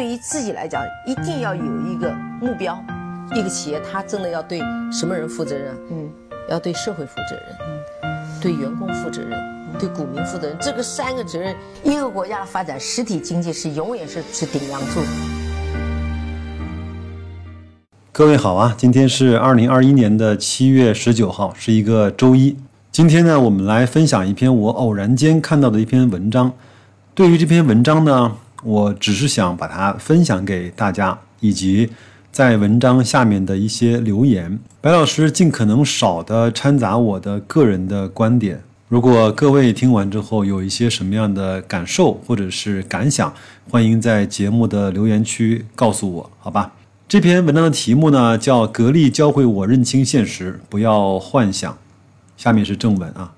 对于自己来讲，一定要有一个目标。一个企业，它真的要对什么人负责任？嗯，要对社会负责任，嗯，对员工负责任，对股民负责任。这个三个责任，一个国家的发展，实体经济是永远是是顶梁柱。各位好啊，今天是二零二一年的七月十九号，是一个周一。今天呢，我们来分享一篇我偶然间看到的一篇文章。对于这篇文章呢，我只是想把它分享给大家，以及。在文章下面的一些留言，白老师尽可能少的掺杂我的个人的观点。如果各位听完之后有一些什么样的感受或者是感想，欢迎在节目的留言区告诉我，好吧？这篇文章的题目呢叫《格力教会我认清现实，不要幻想》。下面是正文啊，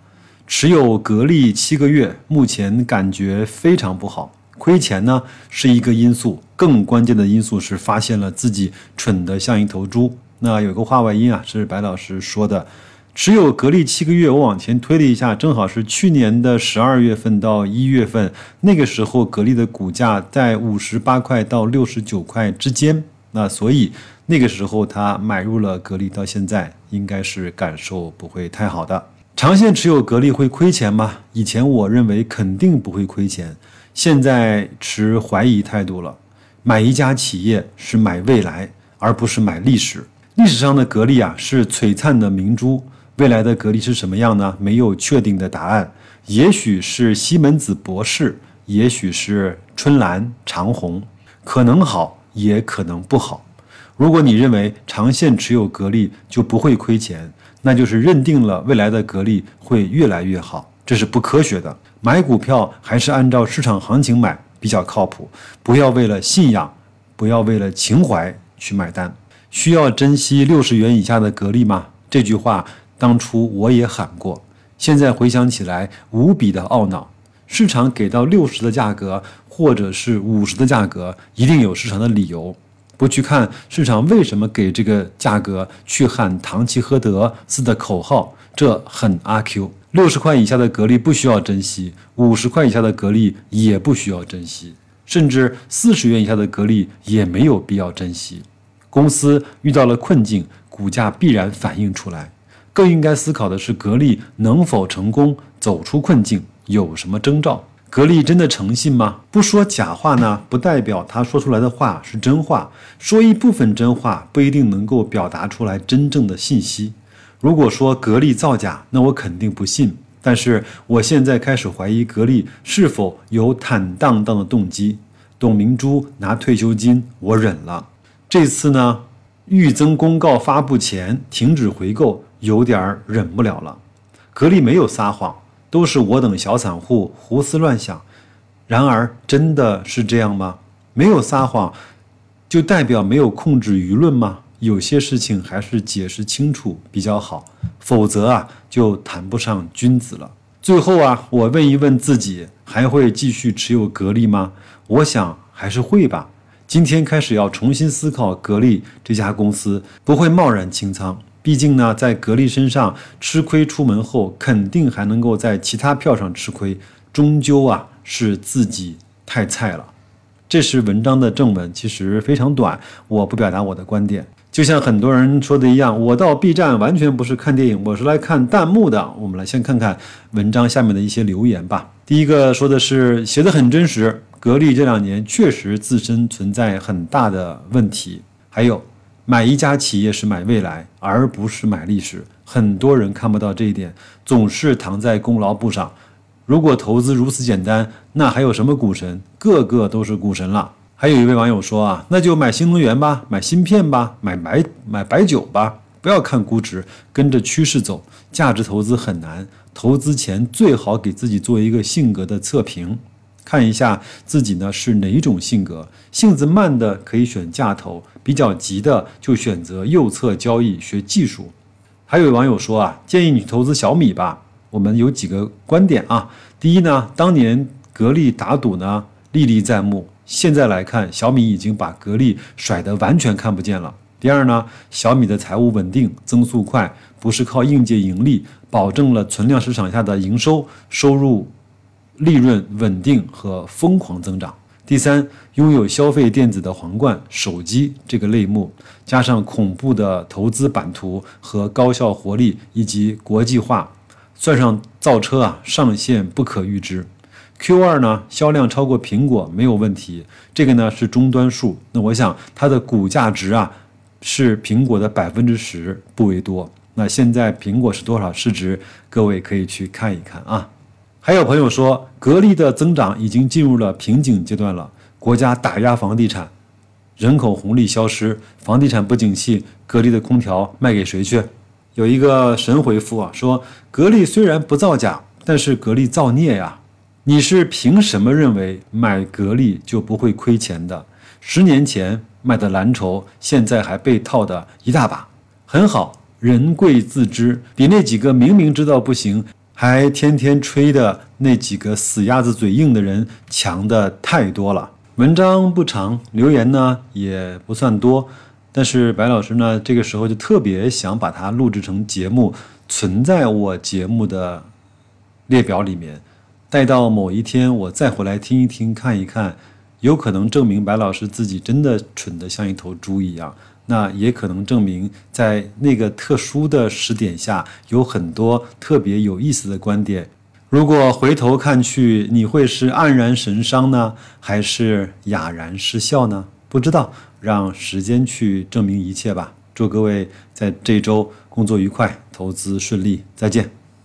持有格力七个月，目前感觉非常不好。亏钱呢是一个因素，更关键的因素是发现了自己蠢得像一头猪。那有个话外音啊，是白老师说的。持有格力七个月，我往前推了一下，正好是去年的十二月份到一月份，那个时候格力的股价在五十八块到六十九块之间。那所以那个时候他买入了格力，到现在应该是感受不会太好的。长线持有格力会亏钱吗？以前我认为肯定不会亏钱。现在持怀疑态度了，买一家企业是买未来，而不是买历史。历史上的格力啊是璀璨的明珠，未来的格力是什么样呢？没有确定的答案，也许是西门子博士，也许是春兰长虹，可能好，也可能不好。如果你认为长线持有格力就不会亏钱，那就是认定了未来的格力会越来越好。这是不科学的，买股票还是按照市场行情买比较靠谱。不要为了信仰，不要为了情怀去买单。需要珍惜六十元以下的格力吗？这句话当初我也喊过，现在回想起来无比的懊恼。市场给到六十的价格，或者是五十的价格，一定有市场的理由。不去看市场为什么给这个价格，去喊唐吉诃德似的口号，这很阿 Q。六十块以下的格力不需要珍惜，五十块以下的格力也不需要珍惜，甚至四十元以下的格力也没有必要珍惜。公司遇到了困境，股价必然反映出来。更应该思考的是，格力能否成功走出困境，有什么征兆？格力真的诚信吗？不说假话呢，不代表他说出来的话是真话。说一部分真话，不一定能够表达出来真正的信息。如果说格力造假，那我肯定不信。但是我现在开始怀疑格力是否有坦荡荡的动机。董明珠拿退休金，我忍了。这次呢，预增公告发布前停止回购，有点忍不了了。格力没有撒谎，都是我等小散户胡思乱想。然而，真的是这样吗？没有撒谎，就代表没有控制舆论吗？有些事情还是解释清楚比较好，否则啊就谈不上君子了。最后啊，我问一问自己，还会继续持有格力吗？我想还是会吧。今天开始要重新思考格力这家公司，不会贸然清仓。毕竟呢，在格力身上吃亏出门后，肯定还能够在其他票上吃亏，终究啊是自己太菜了。这是文章的正文，其实非常短，我不表达我的观点。就像很多人说的一样，我到 B 站完全不是看电影，我是来看弹幕的。我们来先看看文章下面的一些留言吧。第一个说的是写的很真实，格力这两年确实自身存在很大的问题。还有，买一家企业是买未来，而不是买历史。很多人看不到这一点，总是躺在功劳簿上。如果投资如此简单，那还有什么股神？个个都是股神了。还有一位网友说啊，那就买新能源吧，买芯片吧，买白买白酒吧，不要看估值，跟着趋势走。价值投资很难，投资前最好给自己做一个性格的测评，看一下自己呢是哪一种性格。性子慢的可以选价投，比较急的就选择右侧交易学技术。还有网友说啊，建议你投资小米吧。我们有几个观点啊，第一呢，当年格力打赌呢历历在目。现在来看，小米已经把格力甩得完全看不见了。第二呢，小米的财务稳定，增速快，不是靠应届盈利，保证了存量市场下的营收、收入、利润稳定和疯狂增长。第三，拥有消费电子的皇冠手机这个类目，加上恐怖的投资版图和高效活力以及国际化，算上造车啊，上限不可预知。Q 二呢，销量超过苹果没有问题，这个呢是终端数。那我想它的股价值啊，是苹果的百分之十不为多。那现在苹果是多少市值？各位可以去看一看啊。还有朋友说，格力的增长已经进入了瓶颈阶段了。国家打压房地产，人口红利消失，房地产不景气，格力的空调卖给谁去？有一个神回复啊，说格力虽然不造假，但是格力造孽呀。你是凭什么认为买格力就不会亏钱的？十年前卖的蓝筹，现在还被套的一大把。很好，人贵自知，比那几个明明知道不行。还天天吹的那几个死鸭子嘴硬的人强的太多了。文章不长，留言呢也不算多，但是白老师呢这个时候就特别想把它录制成节目，存在我节目的列表里面，待到某一天我再回来听一听看一看，有可能证明白老师自己真的蠢得像一头猪一样。那也可能证明，在那个特殊的时点下，有很多特别有意思的观点。如果回头看去，你会是黯然神伤呢，还是哑然失笑呢？不知道，让时间去证明一切吧。祝各位在这周工作愉快，投资顺利，再见。